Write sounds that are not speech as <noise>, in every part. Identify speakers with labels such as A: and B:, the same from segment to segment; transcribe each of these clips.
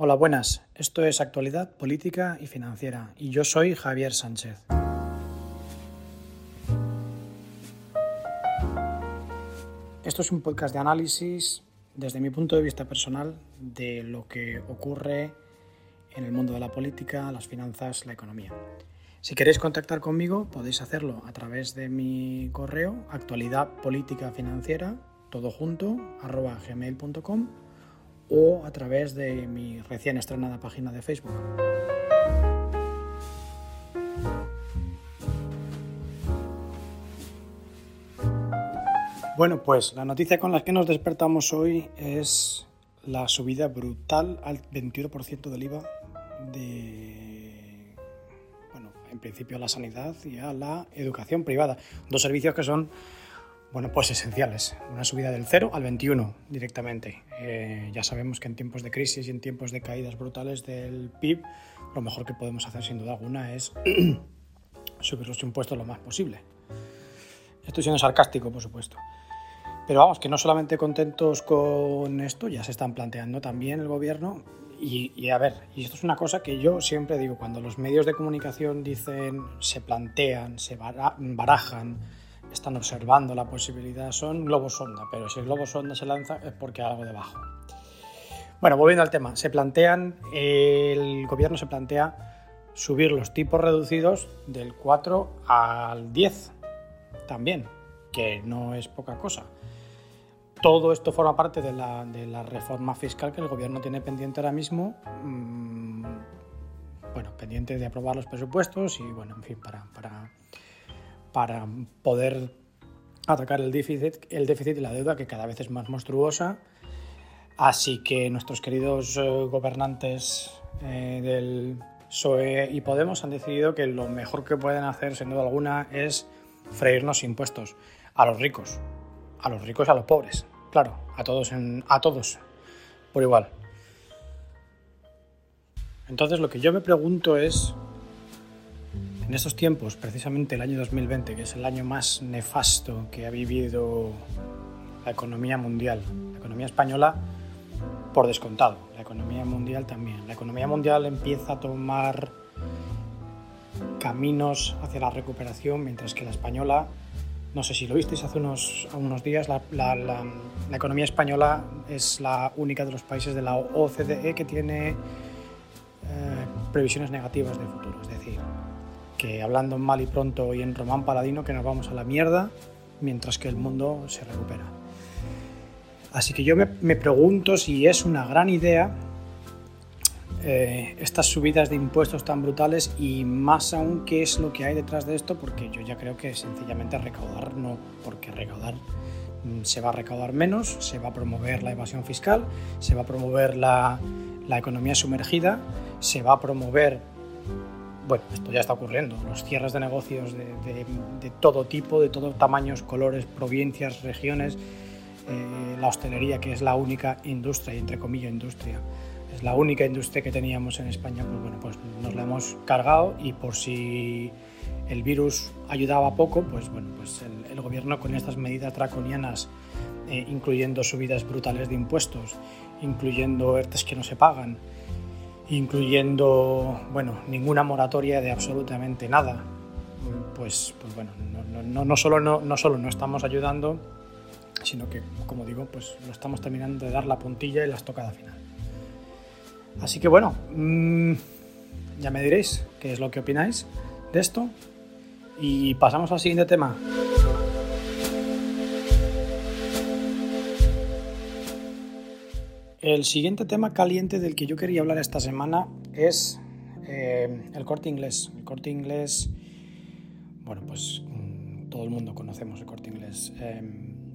A: Hola, buenas. Esto es Actualidad Política y Financiera y yo soy Javier Sánchez. Esto es un podcast de análisis desde mi punto de vista personal de lo que ocurre en el mundo de la política, las finanzas, la economía. Si queréis contactar conmigo podéis hacerlo a través de mi correo actualidad política financiera todo junto arroba gmail.com o a través de mi recién estrenada página de Facebook. Bueno, pues la noticia con la que nos despertamos hoy es la subida brutal al 21% del IVA de, bueno, en principio a la sanidad y a la educación privada. Dos servicios que son bueno, pues esenciales. Una subida del 0 al 21 directamente. Eh, ya sabemos que en tiempos de crisis y en tiempos de caídas brutales del PIB, lo mejor que podemos hacer sin duda alguna es <clears throat> subir los impuestos lo más posible. Estoy siendo sarcástico, por supuesto. Pero vamos, que no solamente contentos con esto, ya se están planteando también el gobierno. Y, y, a ver, y esto es una cosa que yo siempre digo, cuando los medios de comunicación dicen, se plantean, se barajan, están observando la posibilidad, son globos sonda, pero si el globo sonda se lanza es porque hay algo debajo. Bueno, volviendo al tema, se plantean, el gobierno se plantea subir los tipos reducidos del 4 al 10 también, que no es poca cosa. Todo esto forma parte de la, de la reforma fiscal que el gobierno tiene pendiente ahora mismo, mmm, bueno, pendiente de aprobar los presupuestos y, bueno, en fin, para para poder atacar el déficit, el déficit y la deuda que cada vez es más monstruosa. Así que nuestros queridos eh, gobernantes eh, del PSOE y Podemos han decidido que lo mejor que pueden hacer, sin duda alguna, es freírnos impuestos a los ricos, a los ricos y a los pobres, claro, a todos, en, a todos por igual. Entonces lo que yo me pregunto es en estos tiempos, precisamente el año 2020, que es el año más nefasto que ha vivido la economía mundial, la economía española por descontado, la economía mundial también. La economía mundial empieza a tomar caminos hacia la recuperación, mientras que la española, no sé si lo visteis hace unos, unos días, la, economía española es la única de los países de la OCDE que tiene eh, previsiones negativas de futuro. Que hablando en mal y pronto y en román paladino que nos vamos a la mierda mientras que el mundo se recupera. Así que yo me, me pregunto si es una gran idea eh, estas subidas de impuestos tan brutales y más aún qué es lo que hay detrás de esto, porque yo ya creo que sencillamente recaudar no, porque recaudar mm, se va a recaudar menos, se va a promover la evasión fiscal, se va a promover la, la economía sumergida, se va a promover bueno, esto ya está ocurriendo, los cierres de negocios de, de, de todo tipo, de todos tamaños, colores, provincias, regiones, eh, la hostelería, que es la única industria, entre comillas industria, es la única industria que teníamos en España, pues bueno, pues nos la hemos cargado y por si el virus ayudaba poco, pues bueno, pues el, el gobierno con estas medidas draconianas, eh, incluyendo subidas brutales de impuestos, incluyendo ERTES que no se pagan, incluyendo bueno, ninguna moratoria de absolutamente nada, pues, pues bueno, no, no, no, solo no, no solo no estamos ayudando, sino que, como digo, pues lo estamos terminando de dar la puntilla y la estocada final. Así que bueno, mmm, ya me diréis qué es lo que opináis de esto y pasamos al siguiente tema. El siguiente tema caliente del que yo quería hablar esta semana es eh, el corte inglés. El corte inglés, bueno, pues mm, todo el mundo conocemos el corte inglés. Eh,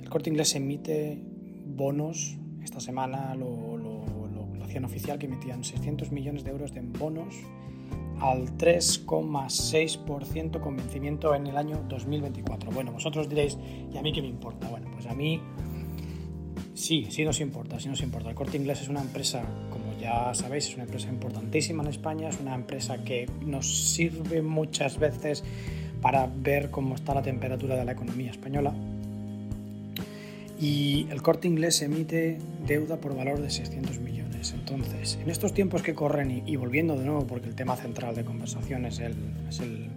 A: el corte inglés emite bonos. Esta semana lo, lo hacían oficial que emitían 600 millones de euros de bonos al 3,6% con vencimiento en el año 2024. Bueno, vosotros diréis, ¿y a mí qué me importa? Bueno, pues a mí Sí, sí nos importa, sí nos importa. El Corte Inglés es una empresa, como ya sabéis, es una empresa importantísima en España, es una empresa que nos sirve muchas veces para ver cómo está la temperatura de la economía española. Y el Corte Inglés emite deuda por valor de 600 millones. Entonces, en estos tiempos que corren y, volviendo de nuevo, porque el tema central de conversación es el, es el,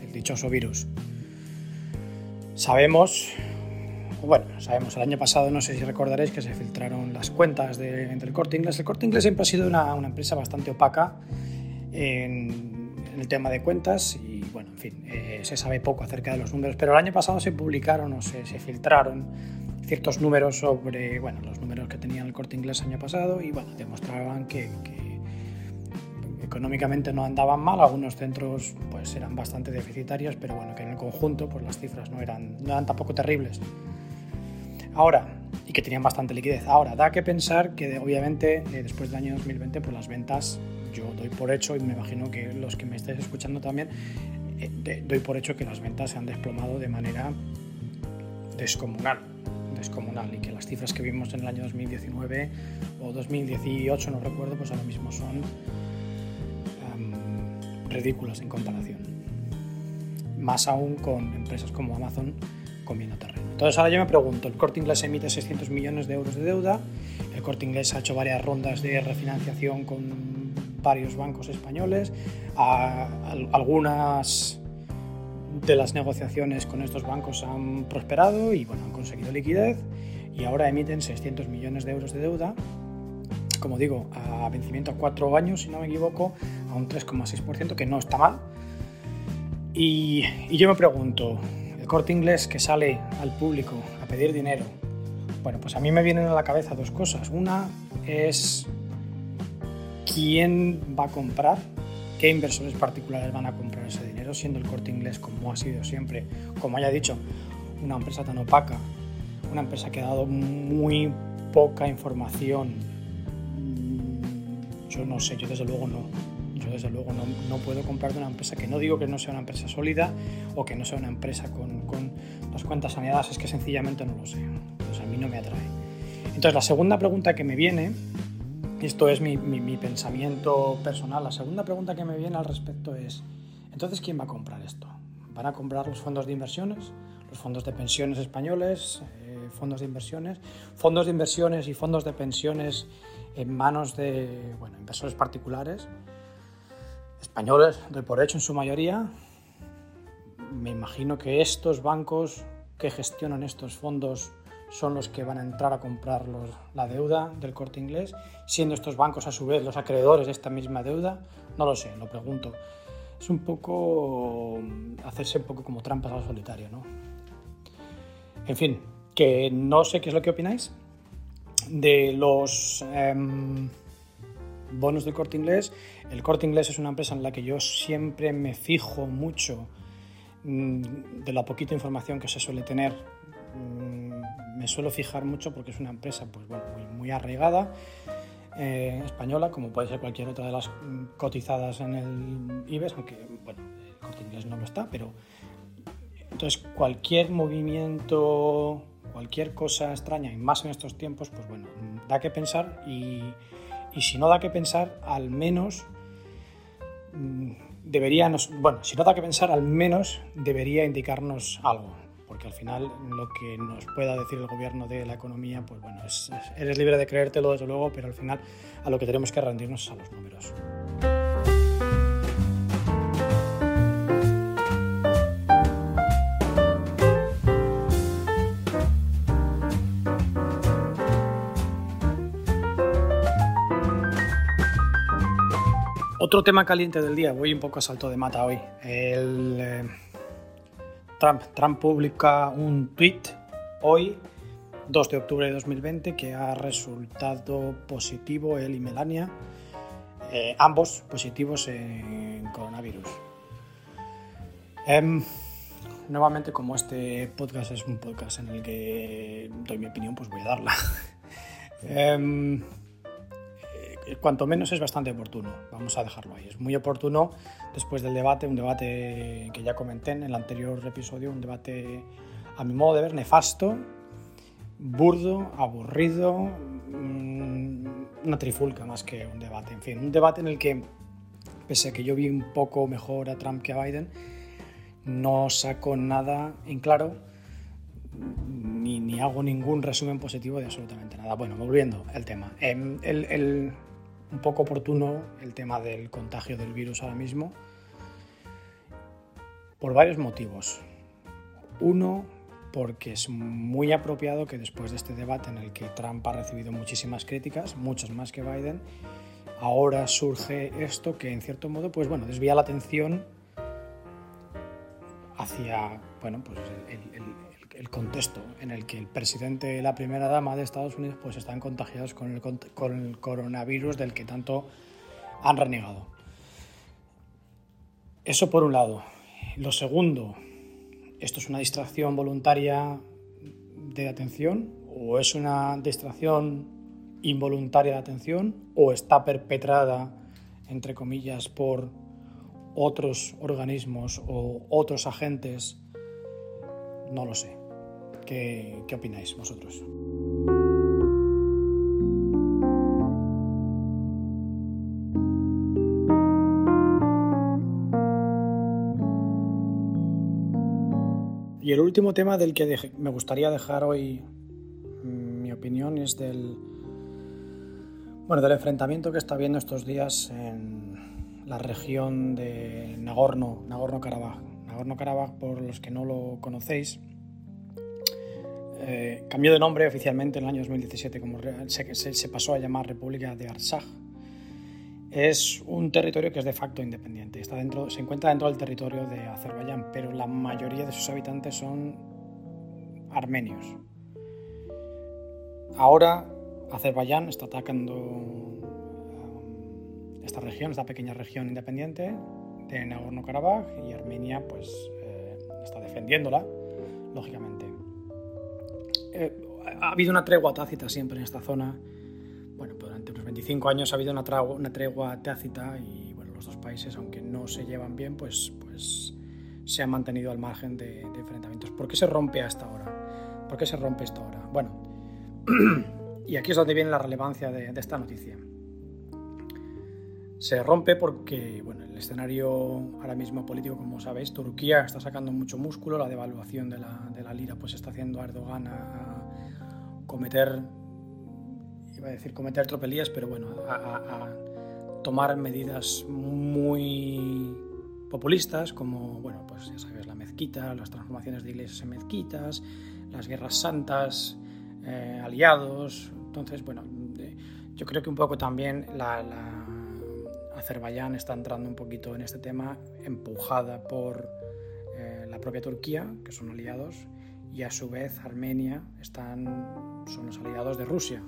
A: el dichoso virus, sabemos, bueno, sabemos, el año pasado no sé si recordaréis que se filtraron las cuentas de, entre el Corte Inglés. El Corte Inglés siempre ha sido una, una empresa bastante opaca en, en, el tema de cuentas y, bueno, en fin, eh, se sabe poco acerca de los números, pero el año pasado se publicaron o se, se filtraron ciertos números sobre bueno, los números que tenía el corte inglés año pasado y bueno, demostraban que, que, económicamente no andaban mal, algunos centros pues eran bastante deficitarios, pero bueno, que en el conjunto pues las cifras no eran, no eran tampoco terribles. Ahora, y que tenían bastante liquidez. Ahora, da que pensar que obviamente eh, después del año 2020 pues las ventas, yo doy por hecho y me imagino que los que me estáis escuchando también, eh, doy por hecho que las ventas se han desplomado de manera descomunal descomunal y que las cifras que vimos en el año 2019 o 2018, no recuerdo, pues ahora mismo son um, ridículas en comparación. Más aún con empresas como Amazon comiendo terreno. Entonces ahora yo me pregunto, el Corte Inglés emite 600 millones de euros de deuda, el Corte Inglés ha hecho varias rondas de refinanciación con varios bancos españoles, algunas de las negociaciones con estos bancos han prosperado y bueno, han conseguido liquidez y ahora emiten 600 millones de euros de deuda, como digo, a vencimiento a cuatro años, si no me equivoco, a un 3,6%, que no está mal. Y yo me pregunto, el corte inglés que sale al público a pedir dinero, bueno, pues a mí me vienen a la cabeza dos cosas. Una es quién va a comprar qué inversores particulares van a comprar ese dinero, siendo el corte inglés como ha sido siempre, como haya dicho, una empresa tan opaca, una empresa que ha dado muy poca información. Yo no sé, yo desde luego no. Yo desde luego no, no puedo comprar de una empresa que no digo que no sea una empresa sólida o que no sea una empresa con, con las cuentas saneadas, es que sencillamente no lo sé. Entonces a mí no me atrae. Entonces la segunda pregunta que me viene esto es mi, mi, mi, pensamiento personal. La segunda pregunta que me viene al respecto es, entonces, ¿quién va a comprar esto? ¿Van a comprar los fondos de inversiones? ¿Los fondos de pensiones españoles? Eh, ¿Fondos de inversiones? ¿Fondos de inversiones y fondos de pensiones en manos de bueno, inversores particulares? Españoles, doy por hecho en su mayoría. Me imagino que estos bancos que gestionan estos fondos son los que van a entrar a comprar la deuda del corte inglés, siendo estos bancos a su vez los acreedores de esta misma deuda. No lo sé, lo pregunto. Es un poco hacerse un poco como trampas al solitario, ¿no? En fin, que no sé qué es lo que opináis de los eh, bonos del corte inglés. El corte inglés es una empresa en la que yo siempre me fijo mucho mmm, de la poquita información que se suele tener. Mmm, me suelo fijar mucho porque es una empresa pues, bueno, muy, muy arraigada, eh, española, como puede ser cualquier otra de las cotizadas en el IBEX, aunque bueno, el corte inglés no lo está, pero entonces cualquier movimiento, cualquier cosa extraña, y más en estos tiempos, pues bueno, da que pensar y, y si no da que pensar, al menos mm, debería, bueno, si no da que pensar, al menos debería indicarnos algo porque al final lo que nos pueda decir el gobierno de la economía, pues bueno, es, es, eres libre de creértelo desde luego, pero al final a lo que tenemos que rendirnos es a los números. Otro tema caliente del día, voy un poco a salto de mata hoy. Eh, Trump. Publica un tweet hoy, 2 de octubre de 2020, que ha resultado positivo él y Melania, eh, ambos positivos en coronavirus. Eh, nuevamente, como este podcast es un podcast en el que doy mi opinión, pues voy a darla. <laughs> eh, cuanto menos es bastante oportuno, vamos a dejarlo ahí. Es muy oportuno después del debate, un debate que ya comenté en el anterior episodio, un debate a mi modo de ver nefasto, burdo, aburrido, mm, una trifulca más que un debate. En fin, un debate en el que, pese a que yo vi un poco mejor a Trump que a Biden, no sacó nada en claro ni, ni, hago ningún resumen positivo de absolutamente nada. Bueno, volviendo al tema. Em, el, el, un poco oportuno el tema del contagio del virus ahora mismo, por varios motivos. Uno, porque es muy apropiado que después de este debate en el que Trump ha recibido muchísimas críticas, muchas más que Biden, ahora surge esto que en cierto modo, pues bueno, desvía la atención hacia, bueno, pues el, el, contexto en el que el presidente y la primera dama de Estados Unidos pues están contagiados con el, con el coronavirus del que tanto han renegado. Eso por un lado. Lo segundo, ¿esto es una distracción voluntaria de atención o es una distracción involuntaria de atención o está perpetrada, entre comillas, por otros organismos o otros agentes? No lo sé. ¿Qué, opináis vosotros? Y el último tema del que me gustaría dejar hoy mi opinión es del, bueno, del enfrentamiento que está habiendo estos días en la región de Nagorno, Nagorno-Karabaj. Nagorno-Karabaj, por los que no lo conocéis, eh, cambió de nombre oficialmente en el año 2017, como se, pasó a llamar República de Artsaj es un territorio que es de facto independiente. Está dentro, se encuentra dentro del territorio de Azerbaiyán, pero la mayoría de sus habitantes son armenios. Ahora Azerbaiyán está atacando um, esta región, esta pequeña región independiente de Nagorno-Karabaj y Armenia pues eh, está defendiéndola, lógicamente. Eh, ha habido una tregua tácita siempre en esta zona 25 años ha habido una, tregua, tácita y bueno, los dos países, aunque no se llevan bien, pues, pues se han mantenido al margen de, enfrentamientos. ¿Por qué se rompe hasta ahora? ¿Por qué se rompe esta hora? Bueno, <clears throat> y aquí es donde viene la relevancia de, esta noticia. Se rompe porque, bueno, el escenario ahora mismo político, como sabéis, Turquía está sacando mucho músculo, la devaluación de la, de la lira pues está haciendo a Erdogan a cometer iba a decir cometer tropelías, pero bueno, a, tomar medidas muy populistas, como, bueno, pues ya sabes, la mezquita, las transformaciones de iglesias en mezquitas, las guerras santas, eh, aliados. Entonces, bueno, yo creo que un poco también la, Azerbaiyán está entrando un poquito en este tema, empujada por eh, la propia Turquía, que son aliados, y a su vez Armenia están, son los aliados de Rusia,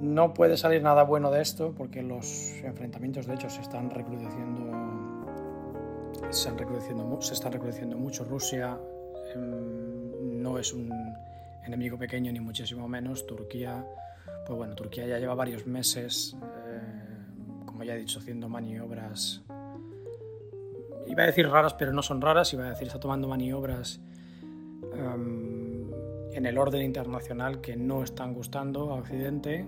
A: no puede salir nada bueno de esto porque los enfrentamientos de hecho se están recrudeciendo se, recrudeciendo, se están recrudeciendo mucho. Rusia em, no es un enemigo pequeño ni muchísimo menos. Turquía, pues bueno, Turquía ya lleva varios meses, eh, ya dicho, haciendo maniobras. Iba a decir raras, pero no son raras. Iba a decir, está tomando maniobras um, en el orden internacional que no están gustando a Occidente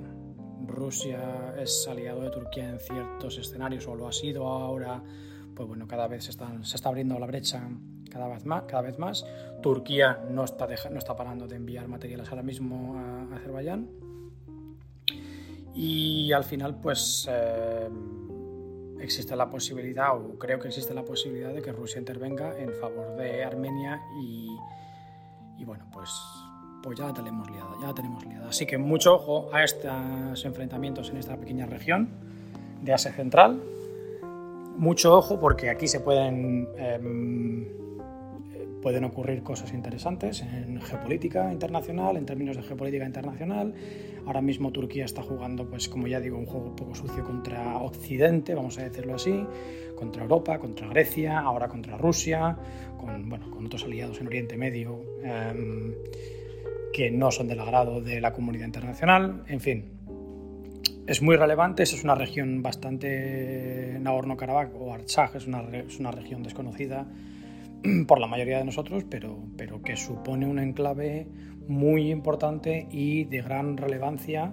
A: Rusia es aliado de Turquía en ciertos escenarios o lo ha sido ahora, pues bueno, cada vez se, está abriendo la brecha cada vez más. Cada vez más. Turquía no está, no está parando de enviar materiales ahora mismo a, Azerbaiyán. Y al final, pues eh, existe la posibilidad, o creo que existe la posibilidad de que Rusia intervenga en favor de Armenia y, y bueno, pues pues ya la tenemos liada, ya la tenemos liada. Así que mucho ojo a estos enfrentamientos en esta pequeña región de Asia Central. Mucho ojo porque aquí se pueden, eh, pueden ocurrir cosas interesantes en geopolítica internacional, en términos de geopolítica internacional. Ahora mismo Turquía está jugando, pues como ya digo, un juego un poco sucio contra Occidente, vamos a decirlo así, contra Europa, contra Grecia, ahora contra Rusia, con, bueno, con otros aliados en Oriente Medio. Eh, que no son del agrado de la comunidad internacional, en fin. Es muy relevante, es una región bastante Nagorno-Karabaj o Artsaj, es una región desconocida <clears throat> por la mayoría de nosotros, pero, pero que supone un enclave muy importante y de gran relevancia,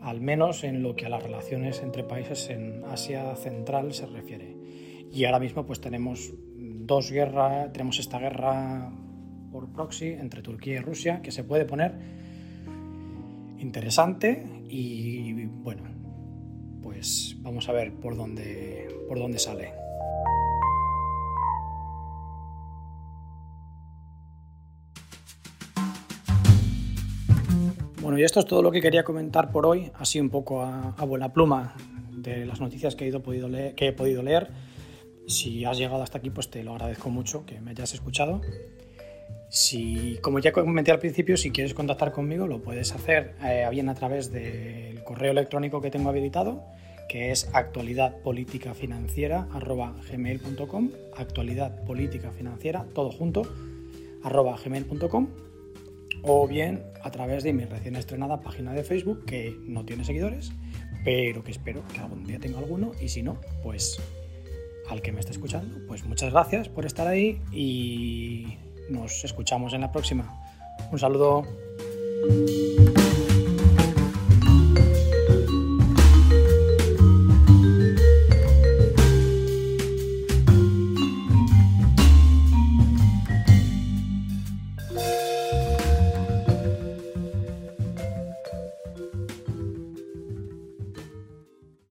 A: al menos en lo que a las relaciones entre países en Asia Central se refiere. Y ahora mismo pues tenemos dos guerras, tenemos esta guerra por proxy entre Turquía y Rusia que se puede poner interesante y bueno, pues vamos a ver por dónde, por dónde sale. Bueno, y esto es todo lo que quería comentar por hoy, así un poco a, buena pluma de las noticias que he, ido, podido leer, que he podido leer. Si has llegado hasta aquí, pues te lo agradezco mucho que me hayas escuchado. Si, como ya comenté al principio, si quieres contactar conmigo, lo puedes hacer eh, bien a través del correo electrónico que tengo habilitado, que es actualidadpoliticafinanciera.gmail.com actualidad política financiera, todo junto, arroba gmail.com o bien a través de mi recién estrenada página de Facebook que no tiene seguidores, pero que espero que algún día tenga alguno y si no, pues al que me está escuchando, pues muchas gracias por estar ahí y nos escuchamos en la próxima. Un saludo.